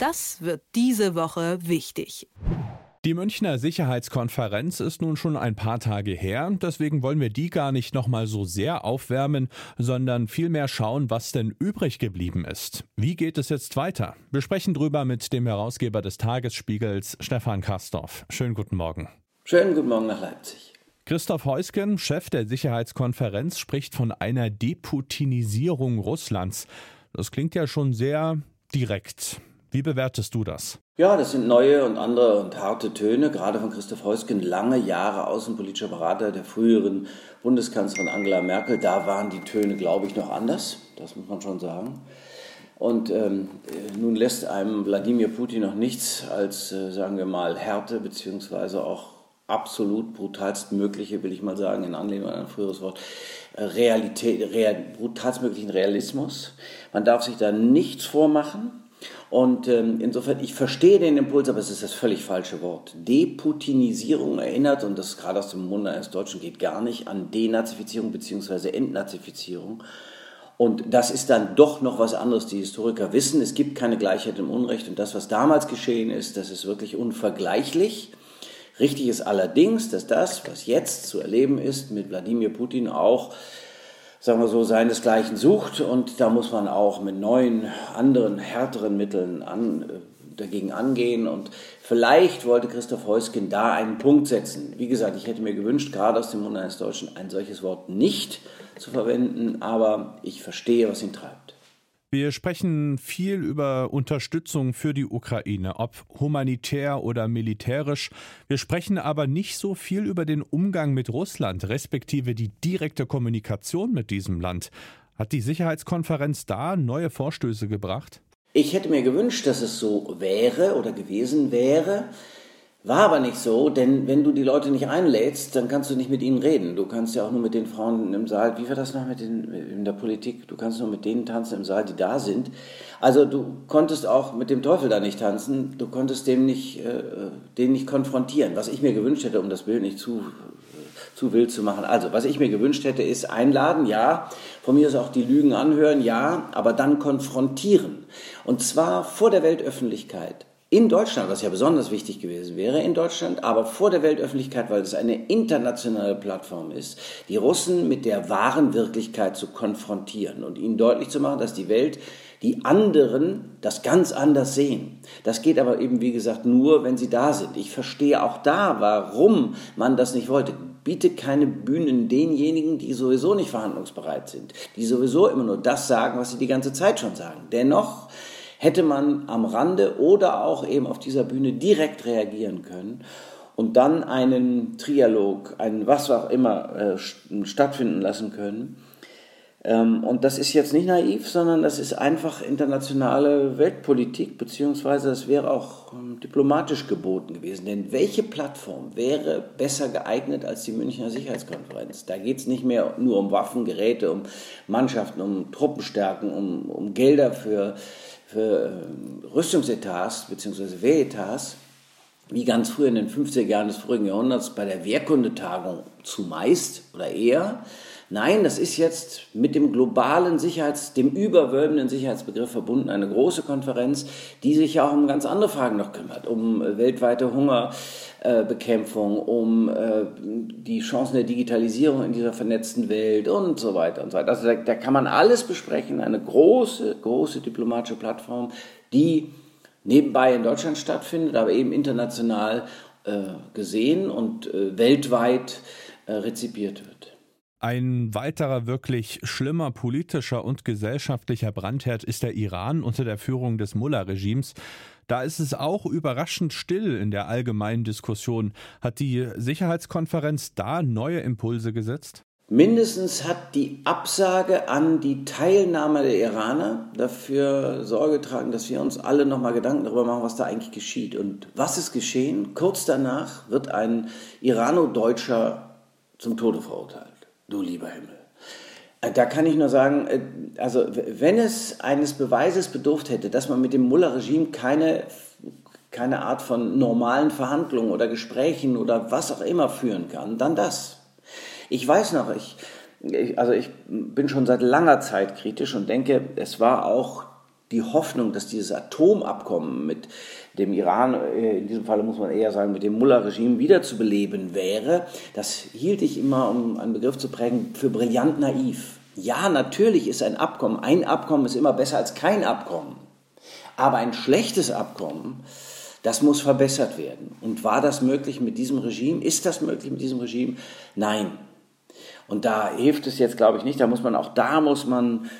Das wird diese Woche wichtig. Die Münchner Sicherheitskonferenz ist nun schon ein paar Tage her, deswegen wollen wir die gar nicht nochmal so sehr aufwärmen, sondern vielmehr schauen, was denn übrig geblieben ist. Wie geht es jetzt weiter? Wir sprechen drüber mit dem Herausgeber des Tagesspiegels, Stefan Kastorf. Schönen guten Morgen. Schönen guten Morgen nach Leipzig. Christoph Heusgen, Chef der Sicherheitskonferenz, spricht von einer Deputinisierung Russlands. Das klingt ja schon sehr direkt. Wie bewertest du das? Ja, das sind neue und andere und harte Töne, gerade von Christoph Heusgen, lange Jahre außenpolitischer Berater der früheren Bundeskanzlerin Angela Merkel. Da waren die Töne, glaube ich, noch anders, das muss man schon sagen. Und ähm, nun lässt einem Wladimir Putin noch nichts als, äh, sagen wir mal, Härte beziehungsweise auch absolut brutalstmögliche, will ich mal sagen, in Anlehnung an ein früheres Wort, äh, Realität, real, brutalstmöglichen Realismus. Man darf sich da nichts vormachen. Und ähm, insofern, ich verstehe den Impuls, aber es ist das völlig falsche Wort. Deputinisierung erinnert, und das gerade aus dem Munde eines Deutschen geht gar nicht, an Denazifizierung bzw. Entnazifizierung. Und das ist dann doch noch was anderes. Die Historiker wissen, es gibt keine Gleichheit im Unrecht. Und das, was damals geschehen ist, das ist wirklich unvergleichlich. Richtig ist allerdings, dass das, was jetzt zu erleben ist, mit Wladimir Putin auch sagen wir so, seinesgleichen sucht. Und da muss man auch mit neuen, anderen, härteren Mitteln an, äh, dagegen angehen. Und vielleicht wollte Christoph Heusgen da einen Punkt setzen. Wie gesagt, ich hätte mir gewünscht, gerade aus dem Munde eines Deutschen ein solches Wort nicht zu verwenden, aber ich verstehe, was ihn treibt. Wir sprechen viel über Unterstützung für die Ukraine, ob humanitär oder militärisch. Wir sprechen aber nicht so viel über den Umgang mit Russland, respektive die direkte Kommunikation mit diesem Land. Hat die Sicherheitskonferenz da neue Vorstöße gebracht? Ich hätte mir gewünscht, dass es so wäre oder gewesen wäre. War aber nicht so, denn wenn du die Leute nicht einlädst, dann kannst du nicht mit ihnen reden. Du kannst ja auch nur mit den Frauen im Saal, wie war das noch mit den, in der Politik? Du kannst nur mit denen tanzen im Saal, die da sind. Also du konntest auch mit dem Teufel da nicht tanzen, du konntest dem nicht, äh, den nicht konfrontieren, was ich mir gewünscht hätte, um das Bild nicht zu, zu wild zu machen. Also, was ich mir gewünscht hätte, ist einladen, ja, von mir ist auch die Lügen anhören, ja, aber dann konfrontieren. Und zwar vor der Weltöffentlichkeit in Deutschland, was ja besonders wichtig gewesen wäre, in Deutschland, aber vor der Weltöffentlichkeit, weil es eine internationale Plattform ist, die Russen mit der wahren Wirklichkeit zu konfrontieren und ihnen deutlich zu machen, dass die Welt die anderen das ganz anders sehen. Das geht aber eben, wie gesagt, nur, wenn sie da sind. Ich verstehe auch da, warum man das nicht wollte. Biete keine Bühnen denjenigen, die sowieso nicht verhandlungsbereit sind, die sowieso immer nur das sagen, was sie die ganze Zeit schon sagen. Dennoch hätte man am Rande oder auch eben auf dieser Bühne direkt reagieren können und dann einen Trialog, einen was auch immer äh, stattfinden lassen können. Ähm, und das ist jetzt nicht naiv, sondern das ist einfach internationale Weltpolitik, beziehungsweise das wäre auch ähm, diplomatisch geboten gewesen. Denn welche Plattform wäre besser geeignet als die Münchner Sicherheitskonferenz? Da geht es nicht mehr nur um Waffen, Geräte, um Mannschaften, um Truppenstärken, um, um Gelder für für ähm, Rüstungsetats bzw. Wehretats, wie ganz früher in den 50er Jahren des vorigen Jahrhunderts bei der Wehrkundetagung zumeist oder eher. Nein, das ist jetzt mit dem globalen Sicherheits-, dem überwölbenden Sicherheitsbegriff verbunden, eine große Konferenz, die sich ja auch um ganz andere Fragen noch kümmert, um äh, weltweite Hungerbekämpfung, um äh, die Chancen der Digitalisierung in dieser vernetzten Welt und so weiter und so weiter. Also da, da kann man alles besprechen, eine große, große diplomatische Plattform, die nebenbei in Deutschland stattfindet, aber eben international äh, gesehen und weltweit rezipiert wird. Ein weiterer wirklich schlimmer politischer und gesellschaftlicher Brandherd ist der Iran unter der Führung des Mullah-Regimes. Da ist es auch überraschend still in der allgemeinen Diskussion. Hat die Sicherheitskonferenz da neue Impulse gesetzt? Mindestens hat die Absage an die Teilnahme der Iraner dafür Sorge getragen, dass wir uns alle nochmal Gedanken darüber machen, was da eigentlich geschieht. Und was ist geschehen? Kurz danach wird ein Irano-Deutscher zum Tode verurteilt. Du lieber Himmel. Äh, da kann ich nur sagen, äh, also wenn es eines Beweises bedurft hätte, dass man mit dem Mullah-Regime keine, keine Art von normalen Verhandlungen oder Gesprächen oder was auch immer führen kann, dann das. Ich weiß noch, ich, also ich bin schon seit langer Zeit kritisch und denke, es war auch die Hoffnung, dass dieses Atomabkommen mit dem Iran, äh, in diesem Fall muss man eher sagen, mit dem Mullah-Regime wiederzubeleben wäre, das hielt ich immer, um einen Begriff zu prägen, für brillant naiv. Ja, natürlich ist ein Abkommen, ein Abkommen ist immer besser als kein Abkommen. Aber ein schlechtes Abkommen, das muss verbessert werden. Und war das möglich mit diesem Regime? Ist das möglich mit diesem Regime? Nein. Und da hilft es jetzt, glaube ich, nicht. Da muss man auch da muss man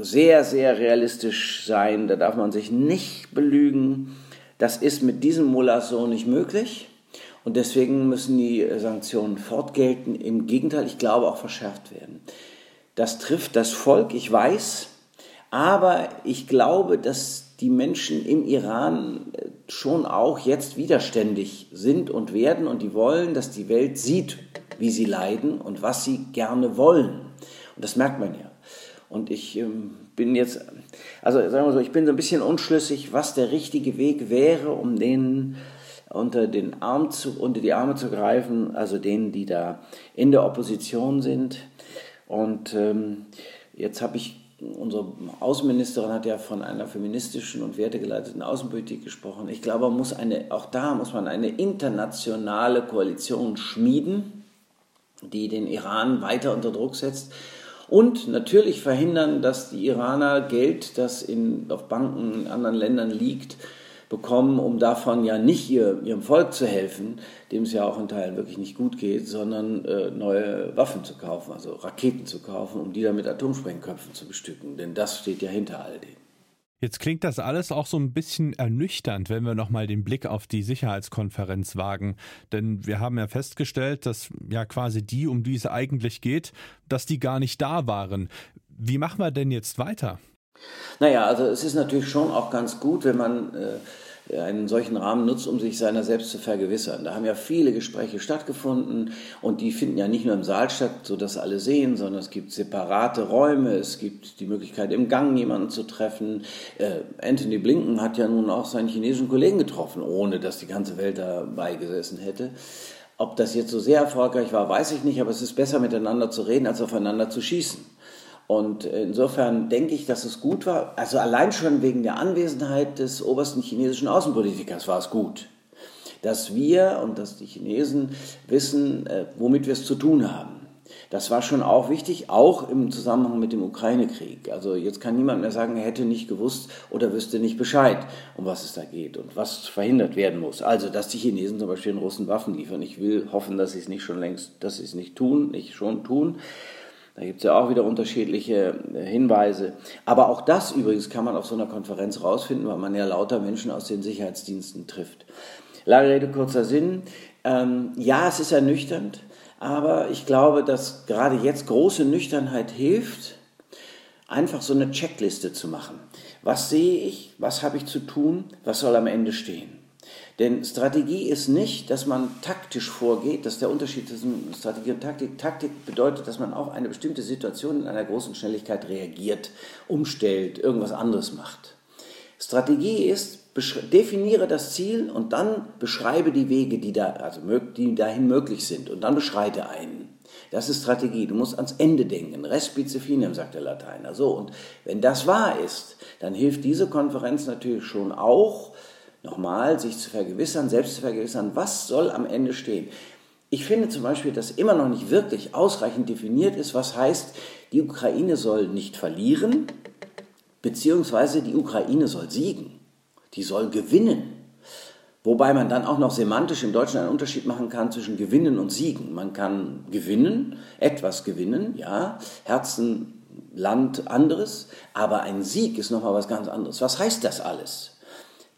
sehr, sehr realistisch sein. Da darf man sich nicht belügen. Das ist mit diesem Mullah so nicht möglich. Und deswegen müssen die Sanktionen fortgelten. Im Gegenteil, ich glaube auch verschärft werden. Das trifft das Volk, ich weiß. Aber ich glaube, dass die Menschen im Iran äh, schon auch jetzt widerständig sind und werden und die wollen, dass die Welt sieht, wie sie leiden und was sie gerne wollen. Und das merkt man ja. Und ich ähm, bin jetzt, also sagen wir so, ich bin so ein bisschen unschlüssig, was der richtige Weg wäre, um denen unter, den Arm zu, unter die Arme zu greifen, also denen, die da in der Opposition sind. Und ähm, jetzt habe ich, unsere Außenministerin hat ja von einer feministischen und wertegeleiteten Außenpolitik gesprochen. Ich glaube, muss eine, auch da muss man eine internationale Koalition schmieden, die den Iran weiter unter Druck setzt und natürlich verhindern, dass die Iraner Geld, das in, auf Banken in anderen Ländern liegt, bekommen, um davon ja nicht ihr, ihrem Volk zu helfen, dem es ja auch in Teilen wirklich nicht gut geht, sondern äh, neue Waffen zu kaufen, also Raketen zu kaufen, um die dann mit Atomsprengköpfen zu bestücken. Denn das steht ja hinter all dem. Jetzt klingt das alles auch so ein bisschen ernüchternd, wenn wir nochmal den Blick auf die Sicherheitskonferenz wagen. Denn wir haben ja festgestellt, dass ja quasi die, um die es eigentlich geht, dass die gar nicht da waren. Wie machen wir denn jetzt weiter? Naja, also es ist natürlich schon auch ganz gut, wenn man äh, einen solchen Rahmen nutzt, um sich seiner selbst zu vergewissern. Da haben ja viele Gespräche stattgefunden und die finden ja nicht nur im Saal statt, sodass alle sehen, sondern es gibt separate Räume, es gibt die Möglichkeit, im Gang jemanden zu treffen. Äh, Anthony Blinken hat ja nun auch seinen chinesischen Kollegen getroffen, ohne dass die ganze Welt dabei gesessen hätte. Ob das jetzt so sehr erfolgreich war, weiß ich nicht, aber es ist besser miteinander zu reden, als aufeinander zu schießen. Und insofern denke ich, dass es gut war. Also allein schon wegen der Anwesenheit des obersten chinesischen Außenpolitikers war es gut, dass wir und dass die Chinesen wissen, äh, womit wir es zu tun haben. Das war schon auch wichtig, auch im Zusammenhang mit dem Ukraine-Krieg. Also jetzt kann niemand mehr sagen, er hätte nicht gewusst oder wüsste nicht Bescheid, um was es da geht und was verhindert werden muss. Also, dass die Chinesen zum Beispiel den Russen Waffen liefern. Ich will hoffen, dass sie es nicht schon längst, dass sie es nicht tun, nicht schon tun. Da gibt es ja auch wieder unterschiedliche äh, Hinweise. Aber auch das übrigens kann man auf so einer Konferenz rausfinden, weil man ja lauter Menschen aus den Sicherheitsdiensten trifft. Lange Rede, kurzer Sinn. Ähm, ja, es ist ernüchternd, aber ich glaube, dass gerade jetzt große Nüchternheit hilft, einfach so eine Checkliste zu machen. Was sehe ich? Was habe ich zu tun? Was soll am Ende stehen? Denn Strategie ist nicht, dass man taktisch vorgeht, das ist der Unterschied zwischen Strategie und Taktik. Taktik bedeutet, dass man auf eine bestimmte Situation in einer großen Schnelligkeit reagiert, umstellt, irgendwas anderes macht. Strategie ist, definiere das Ziel und dann beschreibe die Wege, die, da, also, die dahin möglich sind und dann beschreite einen. Das ist Strategie. Du musst ans Ende denken. Respice finem, sagt der Lateiner. So, und wenn das wahr ist, dann hilft diese Konferenz natürlich schon auch, nochmal sich zu vergewissern, selbst zu vergewissern, was soll am Ende stehen. Ich finde zum Beispiel, dass immer noch nicht wirklich ausreichend definiert ist, was heißt, die Ukraine soll nicht verlieren, beziehungsweise die Ukraine soll siegen, die soll gewinnen. Wobei man dann auch noch semantisch im Deutschen einen Unterschied machen kann zwischen gewinnen und siegen. Man kann gewinnen, etwas gewinnen, ja, Herzen, Land, anderes, aber ein Sieg ist nochmal was ganz anderes. Was heißt das alles?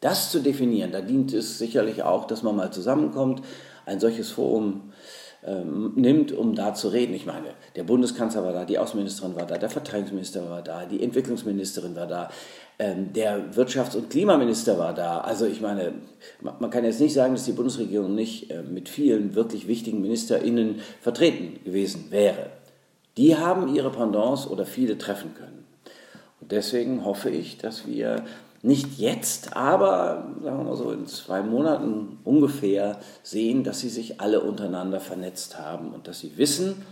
Das zu definieren, da dient es sicherlich auch, dass man mal zusammenkommt, ein solches Forum ähm, nimmt, um da zu reden. Ich meine, der Bundeskanzler war da, die Außenministerin war da, der Verteidigungsminister war da, die Entwicklungsministerin war da, ähm, der Wirtschafts- und Klimaminister war da. Also ich meine, man kann jetzt nicht sagen, dass die Bundesregierung nicht äh, mit vielen wirklich wichtigen MinisterInnen vertreten gewesen wäre. Die haben ihre Pendants oder viele treffen können. Und deswegen hoffe ich, dass wir nicht jetzt, aber sagen wir mal so in zwei Monaten ungefähr sehen, dass sie sich alle untereinander vernetzt haben und dass sie wissen,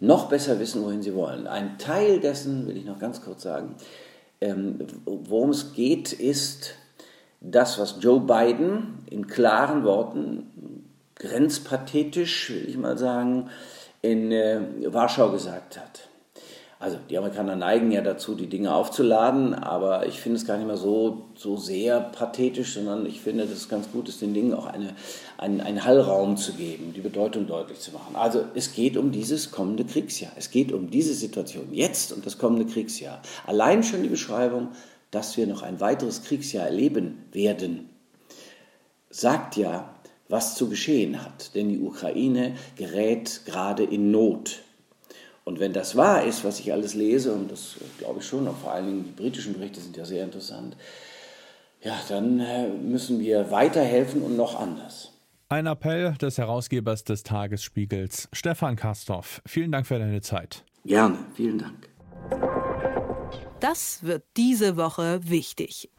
noch besser wissen, wohin sie wollen. Ein Teil dessen, will ich noch ganz kurz sagen, Ähm, worum es geht, ist das, was Joe Biden in klaren Worten, grenzpathetisch, will ich mal sagen, in äh, Warschau gesagt hat. Also die Amerikaner neigen ja dazu, die Dinge aufzuladen, aber ich finde es gar nicht mehr so, so sehr pathetisch, sondern ich finde, dass es ganz gut ist, den Dingen auch eine, einen, einen Hallraum zu geben, die Bedeutung deutlich zu machen. Also es geht um dieses kommende Kriegsjahr. Es geht um diese Situation jetzt und das kommende Kriegsjahr. Allein schon die Beschreibung, dass wir noch ein weiteres Kriegsjahr erleben werden, sagt ja, was zu geschehen hat. Denn die Ukraine gerät gerade in Not. Und wenn das wahr ist, was ich alles lese, und das glaube ich schon, und vor allen Dingen die britischen Berichte sind ja sehr interessant, ja, dann äh, müssen wir weiterhelfen und noch anders. Ein Appell des Herausgebers des Tagesspiegels, Stefan Kastorf. Vielen Dank für deine Zeit. Gerne, vielen Dank. Das wird diese Woche wichtig.